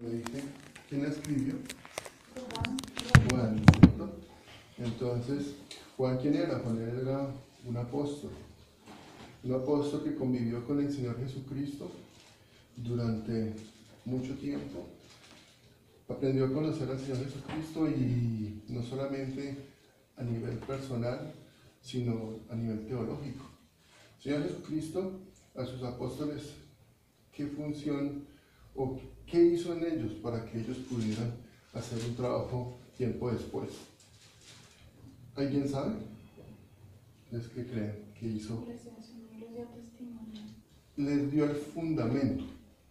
Me dice, ¿quién la escribió? Juan. Juan, ¿cierto? Entonces, Juan, ¿quién era? Juan era un apóstol. Un apóstol que convivió con el Señor Jesucristo durante mucho tiempo. Aprendió a conocer al Señor Jesucristo y no solamente a nivel personal, sino a nivel teológico. Señor Jesucristo, a sus apóstoles, ¿qué función o qué hizo en ellos para que ellos pudieran hacer un trabajo tiempo después? ¿Alguien sabe? ¿Es que creen que hizo? Les dio el fundamento,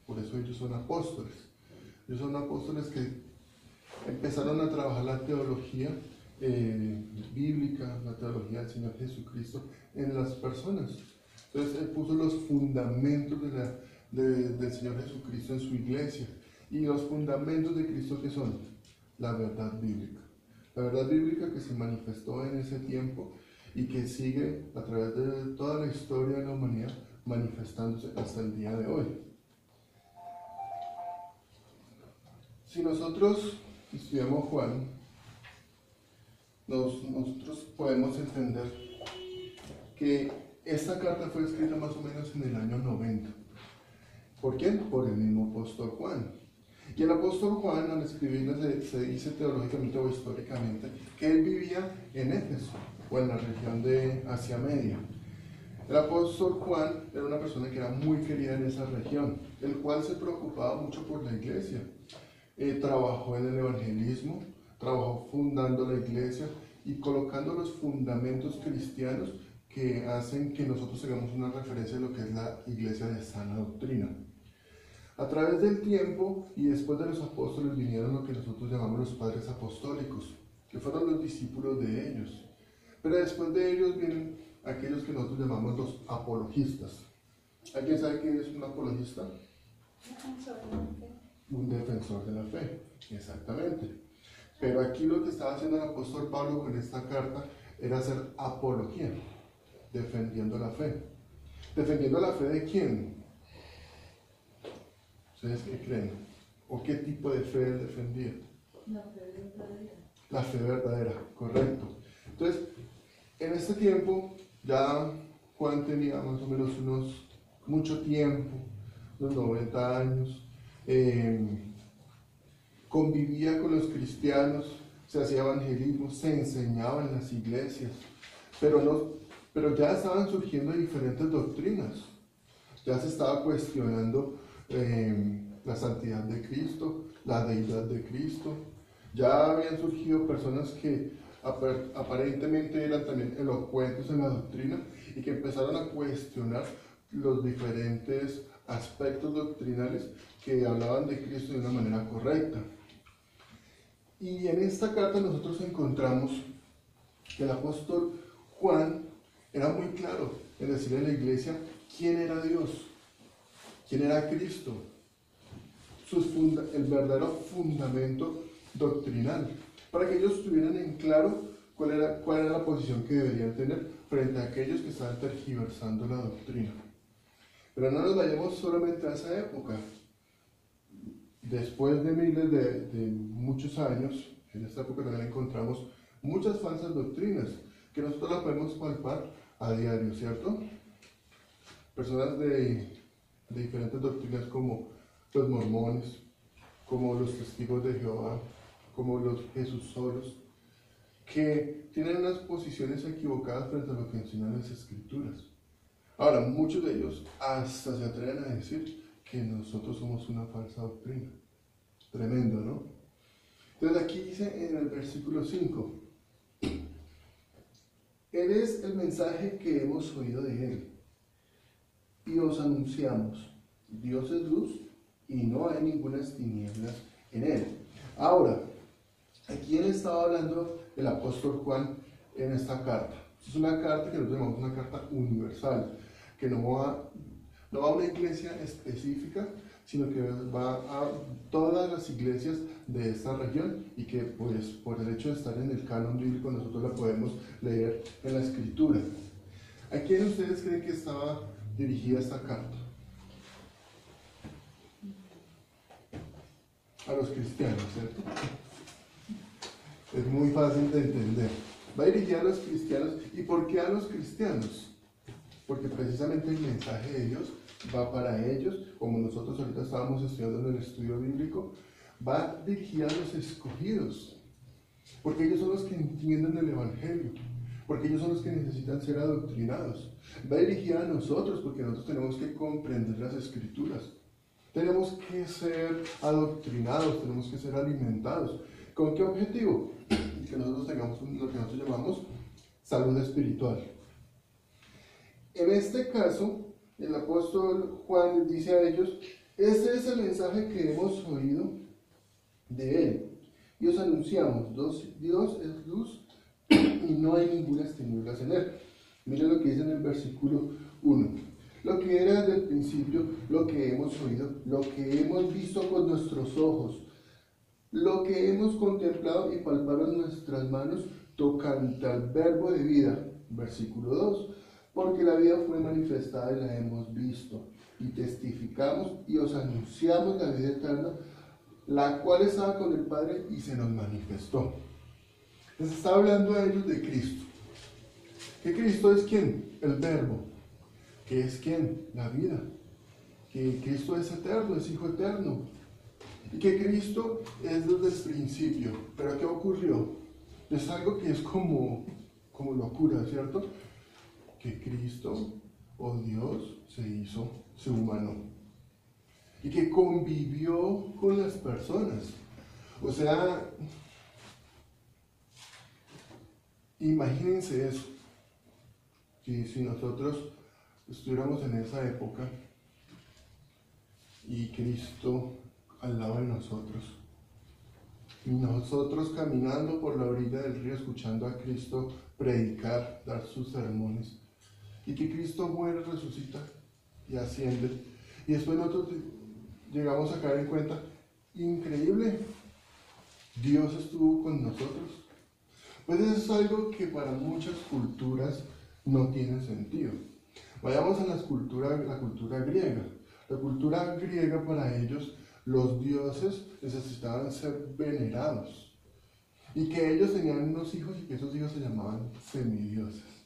por eso ellos son apóstoles. Ellos son apóstoles que empezaron a trabajar la teología eh, bíblica, la teología del Señor Jesucristo en las personas. Entonces Él puso los fundamentos de la, de- del Señor Jesucristo en su iglesia. Y los fundamentos de Cristo que son la verdad bíblica. La verdad bíblica que se manifestó en ese tiempo y que sigue a través de toda la historia de la humanidad manifestándose hasta el día de hoy. Si nosotros estudiamos Juan, nos- nosotros podemos entender que esta carta fue escrita más o menos en el año 90. ¿Por quién? Por el mismo apóstol Juan. Y el apóstol Juan, al escribirla, se, se dice teológicamente o históricamente que él vivía en Éfeso o en la región de Asia Media. El apóstol Juan era una persona que era muy querida en esa región, el cual se preocupaba mucho por la iglesia. Eh, trabajó en el evangelismo, trabajó fundando la iglesia y colocando los fundamentos cristianos que hacen que nosotros tengamos una referencia de lo que es la iglesia de sana doctrina. A través del tiempo y después de los apóstoles vinieron lo que nosotros llamamos los padres apostólicos, que fueron los discípulos de ellos. Pero después de ellos vienen aquellos que nosotros llamamos los apologistas. ¿Alguien sabe qué es un apologista? Un defensor de la fe, exactamente. Pero aquí lo que estaba haciendo el apóstol Pablo con esta carta era hacer apología, defendiendo la fe. ¿Defendiendo la fe de quién? ¿Ustedes qué creen? ¿O qué tipo de fe él defendía? La fe verdadera. La fe verdadera, correcto. Entonces, en este tiempo, ya Juan tenía más o menos unos, mucho tiempo, unos 90 años, eh, convivía con los cristianos, se hacía evangelismo, se enseñaba en las iglesias, pero, no, pero ya estaban surgiendo diferentes doctrinas, ya se estaba cuestionando eh, la santidad de Cristo, la deidad de Cristo, ya habían surgido personas que apar- aparentemente eran también elocuentes en la doctrina y que empezaron a cuestionar los diferentes aspectos doctrinales que hablaban de Cristo de una manera correcta. Y en esta carta nosotros encontramos que el apóstol Juan era muy claro en decirle a la iglesia quién era Dios, quién era Cristo, el verdadero fundamento doctrinal, para que ellos tuvieran en claro cuál era, cuál era la posición que deberían tener frente a aquellos que estaban tergiversando la doctrina. Pero no nos vayamos solamente a esa época. Después de miles de, de muchos años, en esta época también encontramos muchas falsas doctrinas que nosotros las podemos palpar a diario, ¿cierto? Personas de, de diferentes doctrinas como los mormones, como los testigos de Jehová, como los Jesusoros, que tienen unas posiciones equivocadas frente a lo que enseñan las escrituras. Ahora, muchos de ellos hasta se atreven a decir que nosotros somos una falsa doctrina. Tremendo, ¿no? Entonces aquí dice en el versículo 5, Él es el mensaje que hemos oído de Él y os anunciamos, Dios es luz y no hay ninguna tinieblas en Él. Ahora, ¿a quién estaba hablando el apóstol Juan en esta carta? Es una carta que nosotros llamamos una carta universal, que no va, no va a una iglesia específica, sino que va a todas las iglesias de esta región y que pues por el hecho de estar en el canon bíblico nosotros la podemos leer en la escritura. ¿A quién ustedes creen que estaba dirigida esta carta? a los cristianos, ¿cierto? Es muy fácil de entender. Va dirigido a los cristianos. ¿Y por qué a los cristianos? Porque precisamente el mensaje de Dios va para ellos, como nosotros ahorita estábamos estudiando en el estudio bíblico, va dirigido a los escogidos, porque ellos son los que entienden el Evangelio, porque ellos son los que necesitan ser adoctrinados. Va dirigida a nosotros, porque nosotros tenemos que comprender las escrituras. Tenemos que ser adoctrinados, tenemos que ser alimentados. ¿Con qué objetivo? Que nosotros tengamos lo que nosotros llamamos salud espiritual. En este caso, el apóstol Juan dice a ellos, este es el mensaje que hemos oído de él. Y os anunciamos, Dios es luz y no hay ninguna tinieblas en él. Miren lo que dice en el versículo 1. Lo que era desde el principio, lo que hemos oído, lo que hemos visto con nuestros ojos, lo que hemos contemplado y palpado en nuestras manos, tocante al verbo de vida. Versículo 2 porque la vida fue manifestada y la hemos visto, y testificamos y os anunciamos la vida eterna, la cual estaba con el Padre y se nos manifestó. Les está hablando a ellos de Cristo. ¿Que Cristo es quién? El Verbo. ¿Que es quién? La vida. Que Cristo es eterno, es Hijo eterno. Y que Cristo es desde el principio. Pero ¿qué ocurrió? Es algo que es como, como locura, ¿cierto? que Cristo o Dios se hizo se humano y que convivió con las personas. O sea, imagínense eso, que si nosotros estuviéramos en esa época y Cristo al lado de nosotros, y nosotros caminando por la orilla del río escuchando a Cristo predicar, dar sus sermones, y que Cristo muere, resucita y asciende. Y después nosotros llegamos a caer en cuenta, increíble, Dios estuvo con nosotros. Pues eso es algo que para muchas culturas no tiene sentido. Vayamos a la cultura, la cultura griega. La cultura griega para ellos, los dioses necesitaban ser venerados. Y que ellos tenían unos hijos y que esos hijos se llamaban semidioses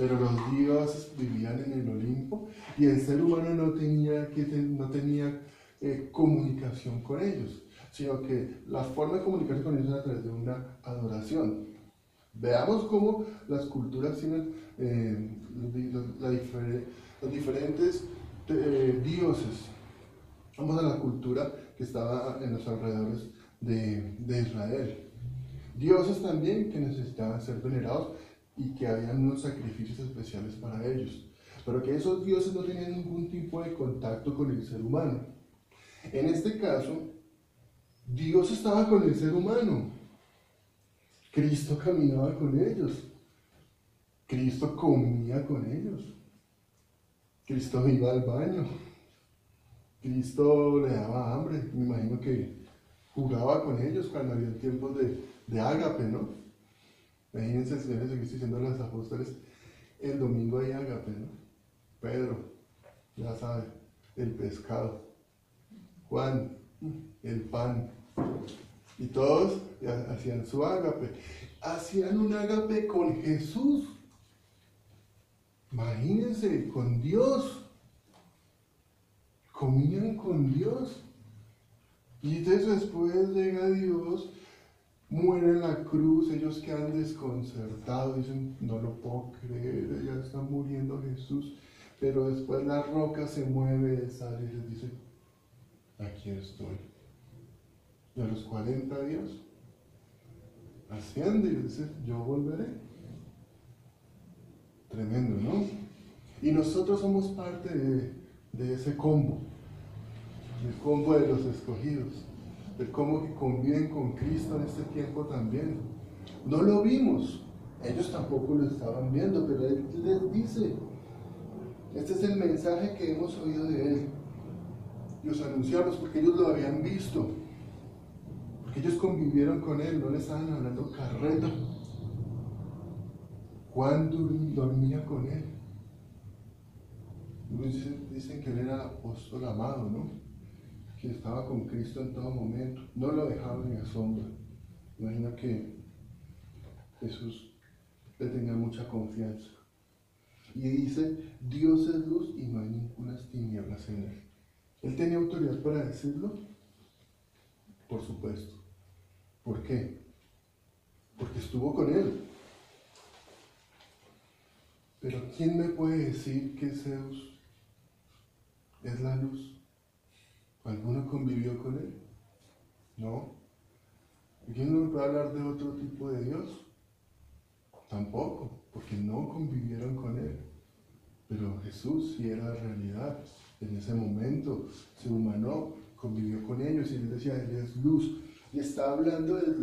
pero los dioses vivían en el Olimpo y el ser humano no tenía, no tenía eh, comunicación con ellos, sino que la forma de comunicarse con ellos era a través de una adoración. Veamos cómo las culturas tienen eh, los, diferentes eh, dioses. Vamos a la cultura que estaba en los alrededores de, de Israel. Dioses también que necesitaban ser venerados y que habían unos sacrificios especiales para ellos, pero que esos dioses no tenían ningún tipo de contacto con el ser humano. En este caso, Dios estaba con el ser humano. Cristo caminaba con ellos. Cristo comía con ellos. Cristo iba al baño. Cristo le daba hambre. Me imagino que jugaba con ellos cuando había tiempos de, de ágape, ¿no? Imagínense el Señor Jesucristo diciendo a los apóstoles, el domingo hay ágape, ¿no? Pedro, ya sabe, el pescado. Juan, el pan. Y todos hacían su ágape. Hacían un ágape con Jesús. Imagínense, con Dios. Comían con Dios. Y después llega Dios muere en la cruz, ellos quedan desconcertados, dicen, no lo puedo creer, ya está muriendo Jesús, pero después la roca se mueve, sale y les dice, aquí estoy. Y a los 40 días asciende y dice, yo volveré. Tremendo, ¿no? Y nosotros somos parte de, ese combo, el combo de los escogidos de cómo que conviven con Cristo en este tiempo también. No lo vimos, ellos tampoco lo estaban viendo, pero Él les dice, este es el mensaje que hemos oído de Él. Y os anunciamos porque ellos lo habían visto, porque ellos convivieron con Él, no le estaban hablando carreta. Juan dormía con Él. Dicen, que Él era apóstol amado, ¿no? que estaba con Cristo en todo momento, no lo dejaba en sombra. Imagina que Jesús le tenía mucha confianza. Y dice, Dios es luz y no ninguna tinieblas en él. ¿Él tenía autoridad para decirlo? Por supuesto. ¿Por qué? Porque estuvo con él. Pero ¿quién me puede decir que Zeus es la luz? ¿Alguno convivió con él? No. ¿Y quién no me puede hablar de otro tipo de Dios? Tampoco, porque no convivieron con él. Pero Jesús sí era realidad. En ese momento se humanó, convivió con ellos y les decía, Él es luz. Y está hablando de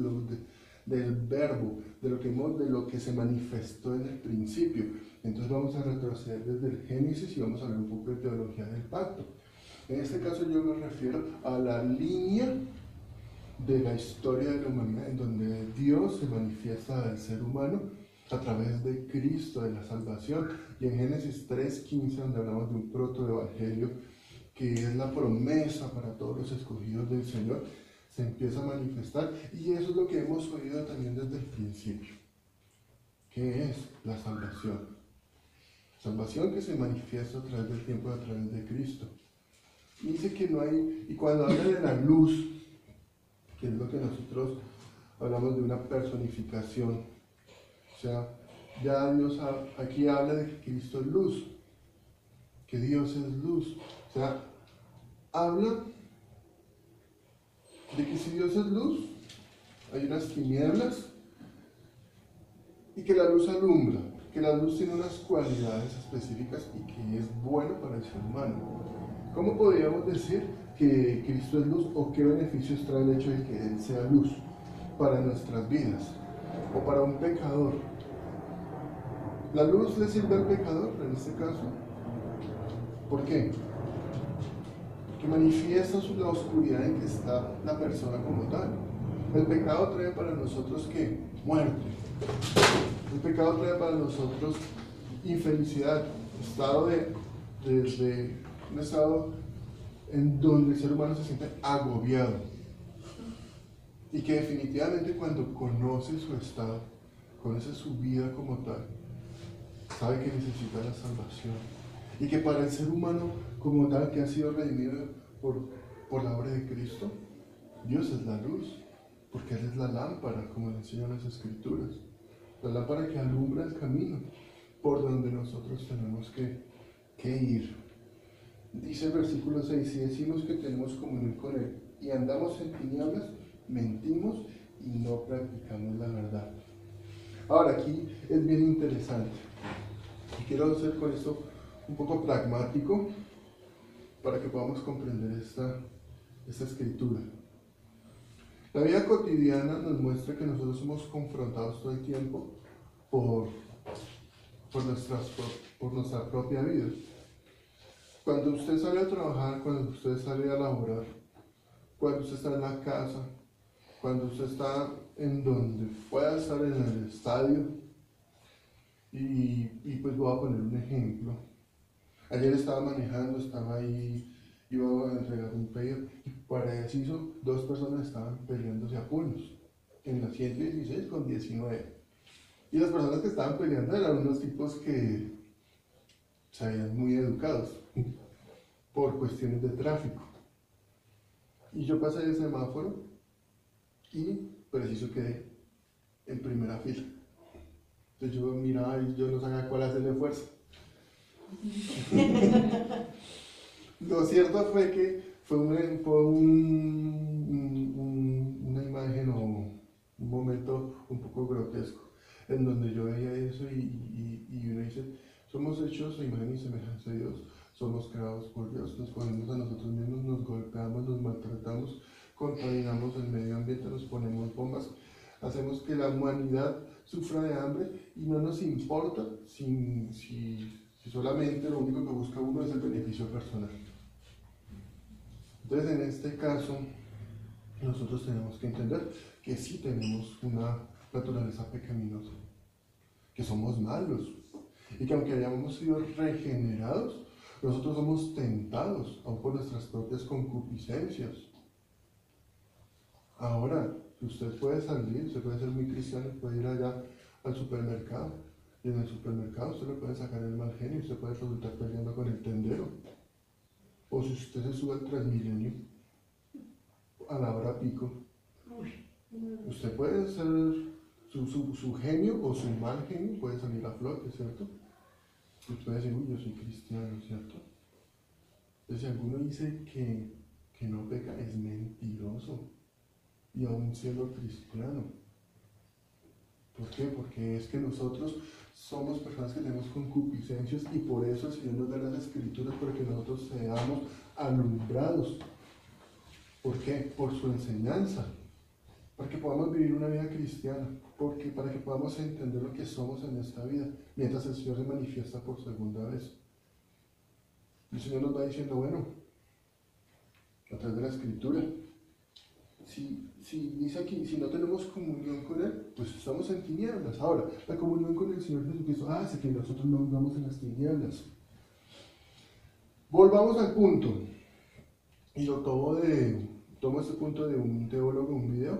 del verbo, de lo, que, de lo que se manifestó en el principio. Entonces vamos a retroceder desde el Génesis y vamos a ver un poco de teología del pacto. En este caso yo me refiero a la línea de la historia de la humanidad en donde Dios se manifiesta al ser humano a través de Cristo, de la salvación. Y en Génesis 3.15, donde hablamos de un protoevangelio, que es la promesa para todos los escogidos del Señor, se empieza a manifestar. Y eso es lo que hemos oído también desde el principio. ¿Qué es la salvación? Salvación que se manifiesta a través del tiempo, a través de Cristo. Dice que no hay, y cuando habla de la luz, que es lo que nosotros hablamos de una personificación, o sea, ya Dios aquí habla de que Cristo es luz, que Dios es luz, o sea, habla de que si Dios es luz, hay unas tinieblas y que la luz alumbra, que la luz tiene unas cualidades específicas y que es bueno para el ser humano. ¿Cómo podríamos decir que Cristo es luz o qué beneficios trae el hecho de que Él sea luz para nuestras vidas o para un pecador? ¿La luz le sirve al pecador en este caso? ¿Por qué? Que manifiesta la oscuridad en que está la persona como tal. El pecado trae para nosotros que muerte, el pecado trae para nosotros infelicidad, estado de, un estado en donde el ser humano se siente agobiado. Y que definitivamente cuando conoce su estado, conoce su vida como tal, sabe que necesita la salvación. Y que para el ser humano como tal que ha sido redimido por, por la obra de Cristo, Dios es la luz, porque Él es la lámpara, como le enseñan las escrituras la lámpara que alumbra el camino por donde nosotros tenemos que, ir. Dice el versículo 6, si decimos que tenemos comunión con Él y andamos en tinieblas, mentimos y no practicamos la verdad. Ahora aquí es bien interesante y quiero hacer con esto un poco pragmático para que podamos comprender esta, esta escritura. La vida cotidiana nos muestra que nosotros somos confrontados todo el tiempo por, por, nuestras, por, nuestra propia vida. Cuando usted sale a trabajar, cuando usted sale a laborar, cuando usted está en la casa, cuando usted está en donde pueda estar en el estadio, y, y pues voy a poner un ejemplo. Ayer estaba manejando, estaba ahí iba a entregar un pedido y para eso dos personas estaban peleándose a puños en la 116 con 19. Y las personas que estaban peleando eran unos tipos que se habían muy educados por cuestiones de tráfico. Y yo pasé el semáforo y preciso quedé en primera fila. Entonces yo miraba y yo no sabía cuál hacerle fuerza. Lo cierto fue que fue, una, una imagen o un momento un poco grotesco, en donde yo veía eso y, y, uno dice, somos hechos a imagen y semejanza de Dios, somos creados por Dios, nos ponemos a nosotros mismos, nos golpeamos, nos maltratamos, contaminamos el medio ambiente, nos ponemos bombas, hacemos que la humanidad sufra de hambre y no nos importa si, solamente lo único que busca uno es el beneficio personal. Entonces, en este caso, nosotros tenemos que entender que sí tenemos una naturaleza pecaminosa, que somos malos y que aunque hayamos sido regenerados, Nosotros somos tentados, aún por nuestras propias concupiscencias. Ahora, usted puede salir, usted puede ser muy cristiano, puede ir allá al supermercado, y en el supermercado usted le puede sacar el mal genio, usted puede resultar peleando con el tendero. O si usted se sube al Transmilenio, a la hora pico, usted puede ser su, su, su genio o su mal genio, puede salir a flote, ¿cierto? Usted puede decir, uy, yo soy cristiano, ¿cierto? Entonces, si alguno dice que, que no peca, es mentiroso y aún siendo cristiano. ¿Por qué? Porque es que nosotros somos personas que tenemos concupiscencias y por eso el Señor nos da las escrituras para que nosotros seamos alumbrados. ¿Por qué? Por su enseñanza. Para que podamos vivir una vida cristiana. Porque para que podamos entender lo que somos en esta vida. Mientras el Señor se manifiesta por segunda vez. El Señor nos va diciendo, bueno, a través de la escritura, si, si dice aquí, si no tenemos comunión con Él, pues estamos en tinieblas. Ahora, la comunión con el Señor Jesucristo hace que nosotros no vivamos en las tinieblas. Volvamos al punto. Y lo tomo de, tomo este punto de un teólogo, un video.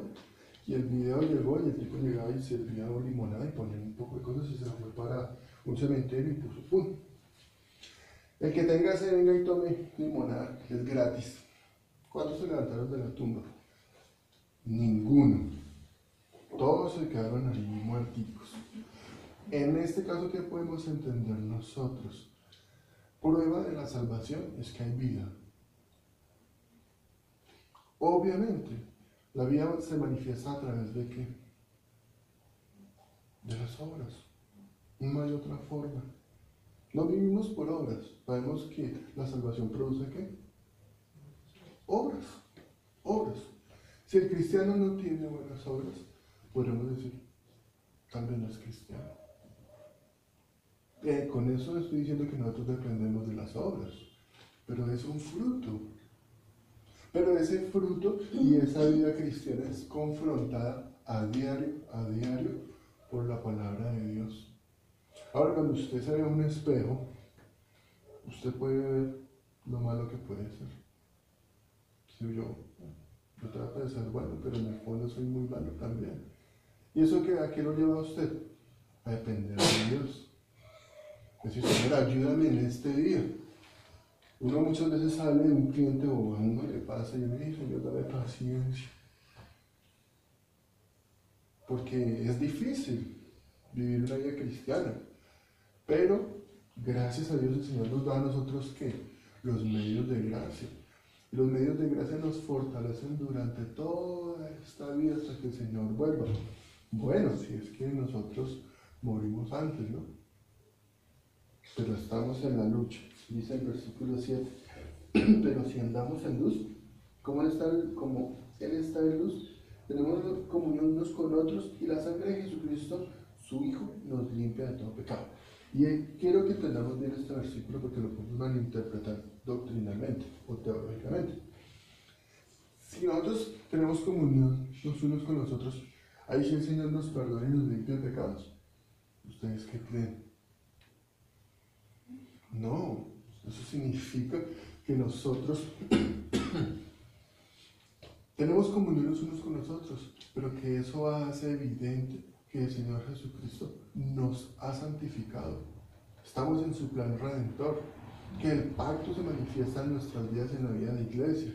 Y el video llegó y el tipo llegaba y servía limonada y ponía un poco de cosas y se fue para un cementerio y puso pum. El que tenga ese venga y tome limonada, es gratis. ¿Cuántos se levantaron de la tumba? Ninguno. Todos se quedaron ahí muerticos. En este caso, ¿qué podemos entender nosotros? Prueba de la salvación es que hay vida. Obviamente, la vida se manifiesta a través de qué? De las obras. No hay otra forma. No vivimos por obras. Sabemos que la salvación produce qué? Obras. Obras. Si el cristiano no tiene buenas obras, podemos decir, también no es cristiano. Eh, con eso estoy diciendo que nosotros dependemos de las obras, pero es un fruto. Pero ese fruto y esa vida cristiana es confrontada a diario, a diario, por la palabra de Dios. Ahora, cuando usted se ve a un espejo, usted puede ver lo malo que puede ser. Si yo yo trato de ser bueno, pero en el fondo soy muy malo también. ¿Y eso que, a qué lo lleva a usted? A depender de Dios. Decir, Señor, ayúdame en este día. Uno muchas veces sale de un cliente o a uno le pasa y me dice, Señor, dame paciencia. Porque es difícil vivir una vida cristiana. Pero gracias a Dios el Señor nos da a nosotros que los medios de gracia. Los medios de gracia nos fortalecen durante toda esta vida hasta que el Señor vuelva. Bueno, si es que nosotros morimos antes, ¿no? Pero estamos en la lucha. Dice el versículo 7. Pero si andamos en luz, como Él está, como Él está en luz, tenemos comunión unos con otros y la sangre de Jesucristo, su Hijo, nos limpia de todo pecado. Y quiero que entendamos bien este versículo porque lo podemos malinterpretar doctrinalmente o teológicamente. Si nosotros tenemos comunión los unos con los otros, ahí sí el Señor nos perdona y nos limpia de pecados. ¿Ustedes qué creen? No, eso significa que nosotros tenemos comunión los unos con los otros, pero que eso hace evidente que el Señor Jesucristo nos ha santificado. Estamos en su plan redentor, que el pacto se manifiesta en nuestras vidas en la vida de iglesia.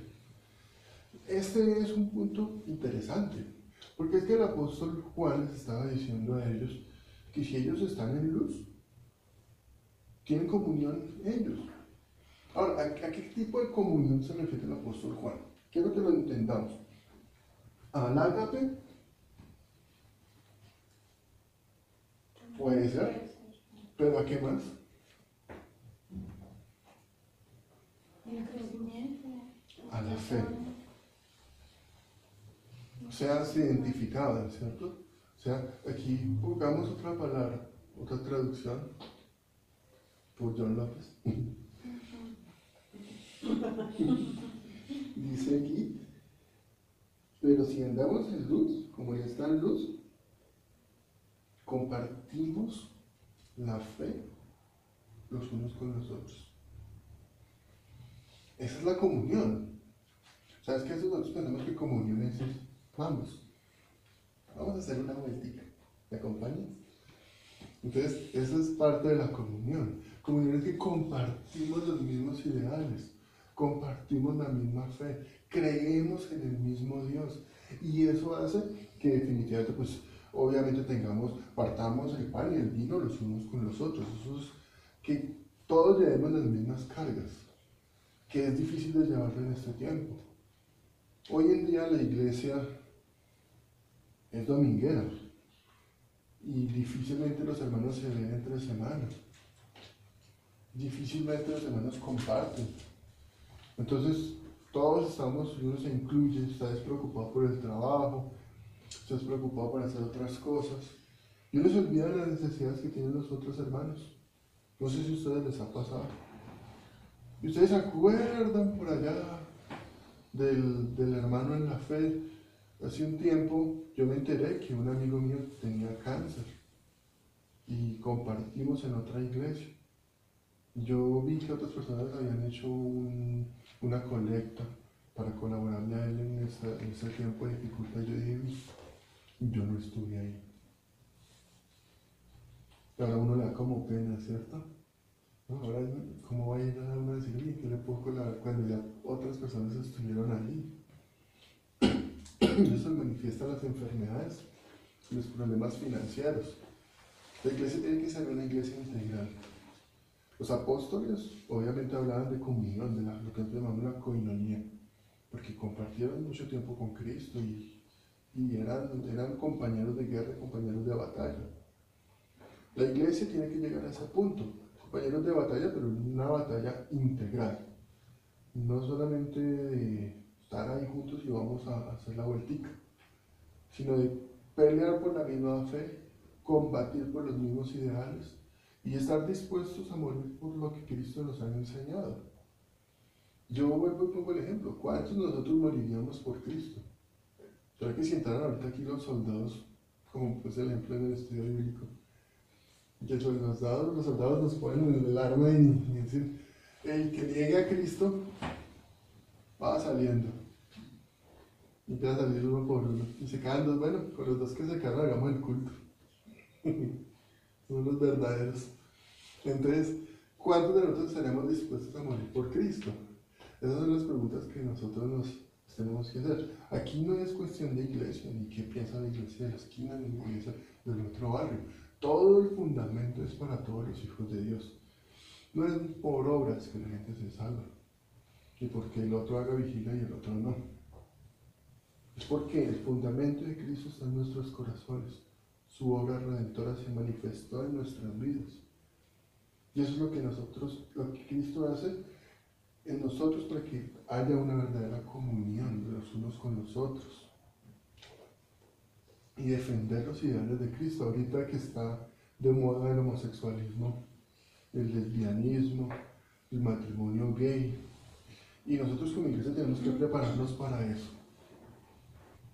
Este es un punto interesante, porque es que el apóstol Juan les estaba diciendo a ellos que si ellos están en luz, tienen comunión ellos. Ahora, ¿a qué tipo de comunión se refiere el apóstol Juan? Quiero que lo entendamos. Al ágape Puede ser. ¿Pero a qué más? A la fe. O sea, se identificaban, ¿cierto? O sea, aquí buscamos otra palabra, otra traducción por John López. Dice aquí, pero si andamos en luz, como ya está en luz, compartimos la fe los unos con los otros. Esa es la comunión. ¿Sabes qué? Nosotros pensamos que comunión es, vamos, vamos a hacer una vueltica. ¿Me acompañas? Entonces, esa es parte de la comunión. Comunión es que compartimos los mismos ideales, compartimos la misma fe, creemos en el mismo Dios. Y eso hace que definitivamente, pues, obviamente tengamos, partamos el pan y el vino los unos con los otros. Eso es que todos llevemos las mismas cargas, que es difícil de llevarlo en este tiempo. Hoy en día la iglesia es dominguera y difícilmente los hermanos se ven entre semanas. Difícilmente los hermanos comparten. Entonces, todos estamos, uno se incluye, está despreocupado por el trabajo, está despreocupado por hacer otras cosas. Y uno se olvida de las necesidades que tienen los otros hermanos. No sé si a ustedes les ha pasado. Y ustedes se acuerdan por allá del, del hermano en la fe. Hace un tiempo yo me enteré que un amigo mío tenía cáncer y compartimos en otra iglesia. Yo vi que otras personas habían hecho un, una colecta para colaborarle a él en, ese tiempo de dificultad. Yo dije, yo no estuve ahí. Ahora uno le da como pena, ¿cierto? ahora, ¿cómo va a llegar a uno a decir, ¿qué le puedo colaborar cuando ya otras personas estuvieron ahí? Eso manifiesta las enfermedades, los problemas financieros. La iglesia tiene que ser una iglesia integral. Los apóstoles obviamente hablaban de comunión, de lo que llamamos la coinonía, porque compartieron mucho tiempo con Cristo y, eran, eran compañeros de guerra, compañeros de batalla. La iglesia tiene que llegar a ese punto, compañeros de batalla, pero una batalla integral. No solamente de estar ahí juntos y vamos a hacer la vueltica, sino de pelear por la misma fe, combatir por los mismos ideales y estar dispuestos a morir por lo que Cristo nos ha enseñado. Yo vuelvo y pongo el ejemplo. ¿Cuántos nosotros moriríamos por Cristo? ¿Será que si entraran ahorita aquí los soldados, como pues el ejemplo en el estudio bíblico, que los soldados, los soldados nos ponen en el arma y, dicen, el que niegue a Cristo va saliendo. Y empieza a salir uno por uno. Y se quedan dos, bueno, con los dos que se quedan hagamos el culto. Son los verdaderos. Entonces, ¿cuántos de nosotros estaremos dispuestos a morir por Cristo? Esas son las preguntas que nosotros nos tenemos que hacer. Aquí no es cuestión de iglesia, ni qué piensa la iglesia de la esquina, ni la iglesia del otro barrio. Todo el fundamento es para todos los hijos de Dios. No es por obras que la gente se salva, y porque el otro haga vigilia y el otro no. Es porque el fundamento de Cristo está en nuestros corazones. Su obra redentora se manifestó en nuestras vidas. Y eso es lo que nosotros, lo que Cristo hace en nosotros para que haya una verdadera comunión de los unos con los otros y defender los ideales de Cristo. Ahorita que está de moda el homosexualismo, el lesbianismo, el matrimonio gay. Y nosotros como iglesia tenemos que prepararnos para eso.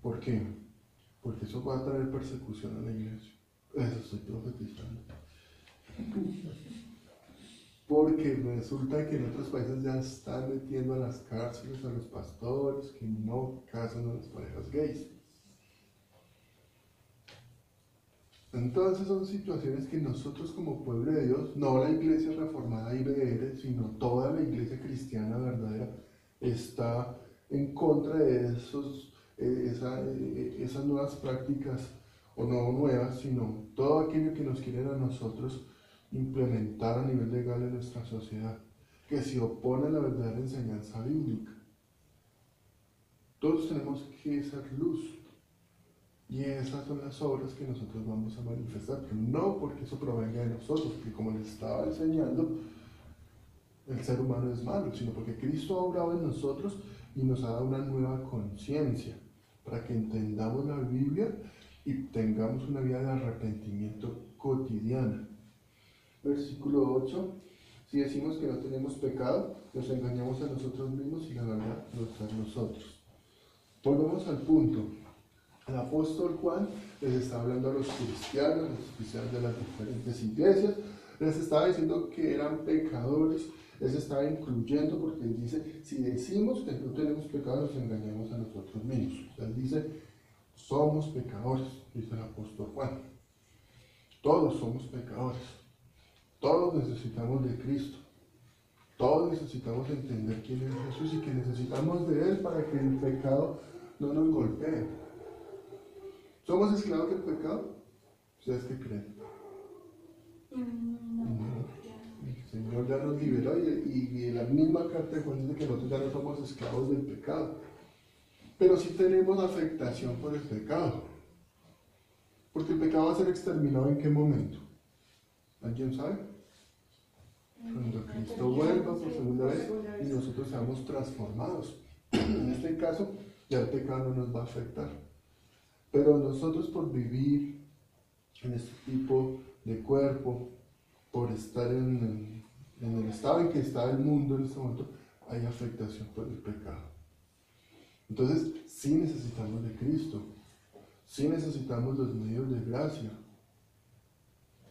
¿Por qué? Porque eso va a traer persecución a la iglesia. Eso estoy profetizando. Porque resulta que en otros países ya están metiendo a las cárceles a los pastores que no casan a las parejas gays. Entonces son situaciones que nosotros como pueblo de Dios, no la iglesia reformada IBR, sino toda la iglesia cristiana verdadera, está en contra de esos, eh, eh, esas nuevas prácticas, o no nuevas, sino todo aquello que nos quieren a nosotros implementar a nivel legal en nuestra sociedad, que se opone a la verdadera enseñanza bíblica. Todos tenemos que ser luz, y esas son las obras que nosotros vamos a manifestar, pero no porque eso provenga de nosotros, porque como les estaba enseñando, el ser humano es malo, sino porque Cristo ha obrado en nosotros y nos ha dado una nueva conciencia para que entendamos la Biblia y tengamos una vida de arrepentimiento cotidiana. Versículo 8, si decimos que no tenemos pecado, nos engañamos a nosotros mismos y la verdad nosotros. Volvemos al punto. El apóstol Juan les está hablando a los cristianos, los cristianos de las diferentes iglesias, Les estaba diciendo que eran pecadores, les estaba incluyendo porque él dice, si decimos que no tenemos pecado, nos engañamos a nosotros mismos. Él dice, somos pecadores, dice el apóstol Juan. Todos somos pecadores. Todos necesitamos de Cristo. Todos necesitamos entender quién es Jesús y que necesitamos de Él para que el pecado no nos golpee. ¿Somos esclavos del pecado? ¿Ustedes qué creen? Mm, No. El Señor ya nos liberó y, y la misma carta de Juan dice que nosotros ya no somos esclavos del pecado. Pero sí tenemos afectación por el pecado. Porque el pecado va a ser exterminado en qué momento? ¿Alguien sabe? Cuando Cristo vuelva por segunda vez y nosotros seamos transformados. En este caso, ya el pecado no nos va a afectar. Pero nosotros por vivir en este tipo de cuerpo, por estar en, en el estado en que está el mundo en este momento, hay afectación por el pecado. Entonces, sí necesitamos de Cristo, sí necesitamos los medios de gracia.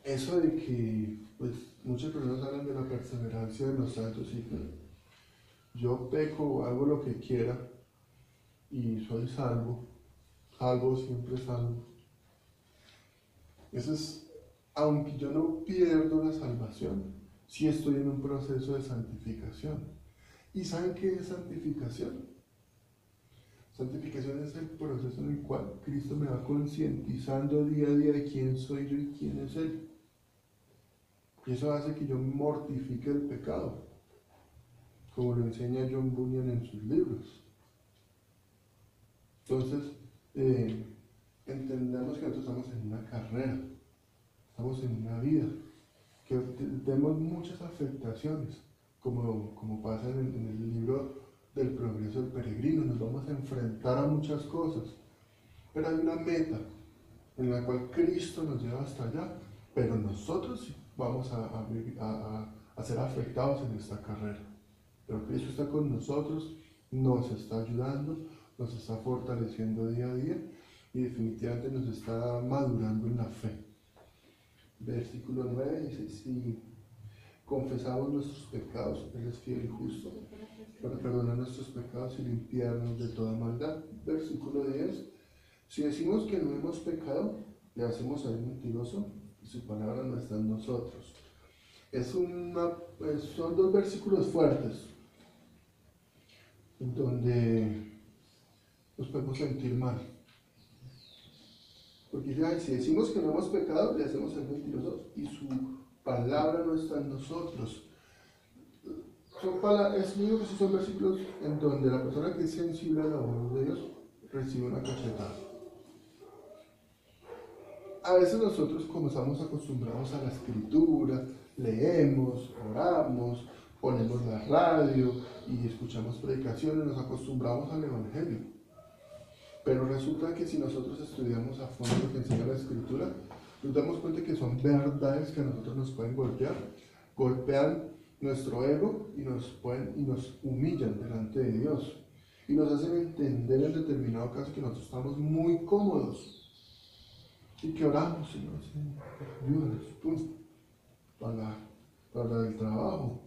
Eso de que, pues, muchas personas hablan de la perseverancia de los santos y yo peco, hago lo que quiera y soy salvo, salvo siempre salvo. Eso es, aunque yo no pierdo la salvación, sí estoy en un proceso de santificación. ¿Y saben qué es santificación? Santificación es el proceso en el cual Cristo me va concientizando día a día de quién soy yo y quién es Él. Y eso hace que yo mortifique el pecado, como lo enseña John Bunyan en sus libros. Entonces, eh, entendemos que nosotros estamos en una carrera, estamos en una vida, que tenemos muchas afectaciones, como, como pasa en en el libro del progreso del peregrino, nos vamos a enfrentar a muchas cosas, pero hay una meta en la cual Cristo nos lleva hasta allá, pero nosotros vamos a, ser afectados en esta carrera. Pero Cristo está con nosotros, nos está ayudando, nos está fortaleciendo día a día y definitivamente nos está madurando en la fe. Versículo 9 dice, si confesamos nuestros pecados, Él es fiel y justo para perdonar nuestros pecados y limpiarnos de toda maldad. Versículo 10, si decimos que no hemos pecado, le hacemos a Él mentiroso su palabra no está en nosotros. Es una, son dos versículos fuertes, en donde nos podemos sentir mal. Porque "Ay, si decimos que no hemos pecado, le hacemos ser mentirosos y su palabra no está en nosotros. Son palabras, es único que son versículos en donde la persona que es sensible a la voz de Dios recibe una cachetada. A veces nosotros, como estamos acostumbrados a la escritura, leemos, oramos, ponemos la radio y escuchamos predicaciones, nos acostumbramos al Evangelio. Pero resulta que si nosotros estudiamos a fondo lo que enseña la escritura, nos damos cuenta que son verdades que a nosotros nos pueden golpear. Golpean nuestro ego y nos, pueden, y nos humillan delante de Dios. Y nos hacen entender en determinado caso que nosotros estamos muy cómodos. Y que oramos, Señor, Señor, ayúdanos, pum, para, para el trabajo.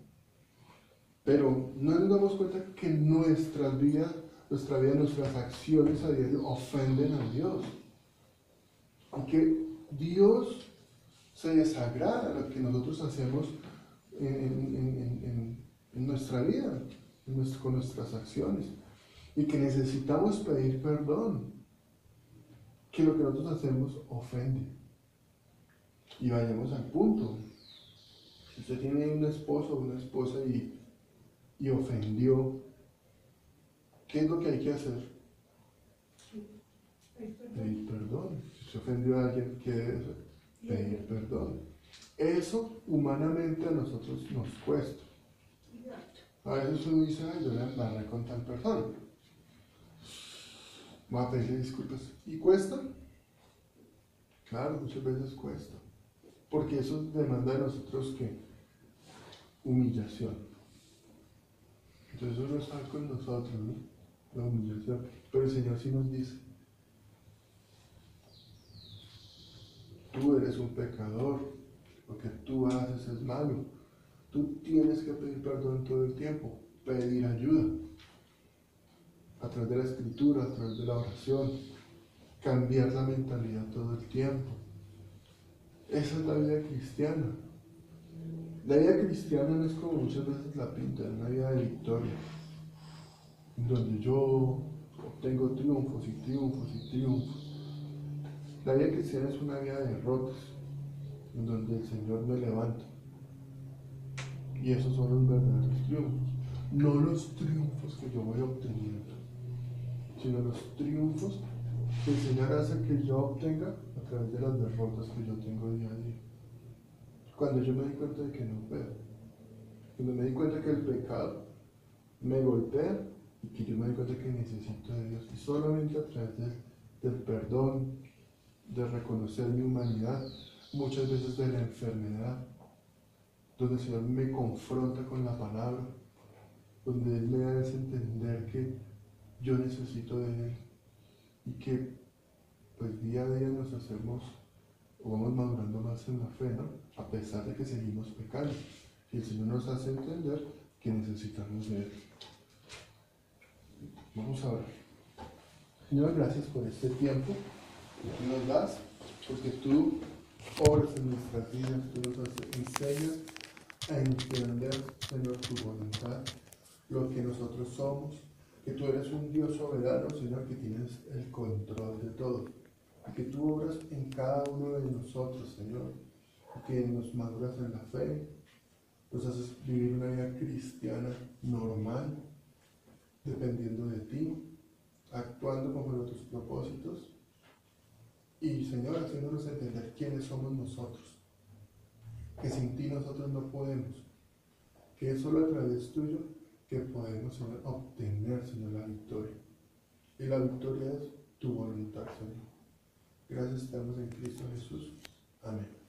Pero no nos damos cuenta que nuestras vidas, nuestra vida, nuestras acciones a diario ofenden a Dios. Y que Dios se desagrada de lo que nosotros hacemos en, en- nuestra vida, con nuestras acciones. Y que necesitamos pedir perdón. Que lo que nosotros hacemos ofende. Y vayamos al punto. Si usted tiene un esposo o una esposa y, y ofendió, ¿qué es lo que hay que hacer? Pedir perdón. Si se ofendió a alguien, ¿qué debe hacer? Pedir perdón. Eso humanamente a nosotros nos cuesta. A veces uno dice, ay, yo la embarré con tal persona. Voy a pedirle disculpas. ¿Y cuesta? Claro, muchas veces cuesta. Porque eso demanda de nosotros que humillación. Entonces eso no está con nosotros, ¿no? La humillación. Pero el Señor sí nos dice, tú eres un pecador, Lo que tú haces es malo. Tú tienes que pedir perdón todo el tiempo, pedir ayuda. A través de la escritura, a través de la oración, cambiar la mentalidad todo el tiempo. Esa es la vida cristiana. La vida cristiana no es como muchas veces la pinta, es una vida de victoria, donde yo obtengo triunfos y triunfos y triunfos. La vida cristiana es una vida de derrotas, en donde el Señor me levanta. Y esos son los verdaderos triunfos. No los triunfos que yo voy obteniendo, sino los triunfos que el Señor hace que yo obtenga a través de las derrotas que yo tengo día a día. Cuando yo me di cuenta de que no puedo, cuando me di cuenta que el pecado me golpea y que yo me di cuenta que necesito de Dios, y solamente a través del, perdón, de reconocer mi humanidad, muchas veces de la enfermedad, donde el Señor me confronta con la palabra, donde Él me hace entender que yo necesito de Él y que pues día a día nos hacemos o vamos madurando más en la fe, ¿no? A pesar de que seguimos pecando. Y el Señor nos hace entender que necesitamos de Él. Vamos a ver. Señor, gracias por este tiempo que tú nos das, porque tú obras en nuestras vidas, tú nos enseñas a entender, Señor, tu voluntad, lo que nosotros somos, que tú eres un Dios soberano, Señor, que tienes el control de todo, y que tú obras en cada uno de nosotros, Señor, que nos maduras en la fe, nos haces vivir una vida cristiana normal, dependiendo de ti, actuando conforme a tus propósitos, y Señor, haciéndonos entender quiénes somos nosotros, que sin ti nosotros no podemos, que es solo a través tuyo que podemos obtener, Señor, la victoria. Y la victoria es tu voluntad, Señor. Gracias estamos en Cristo Jesús. Amén.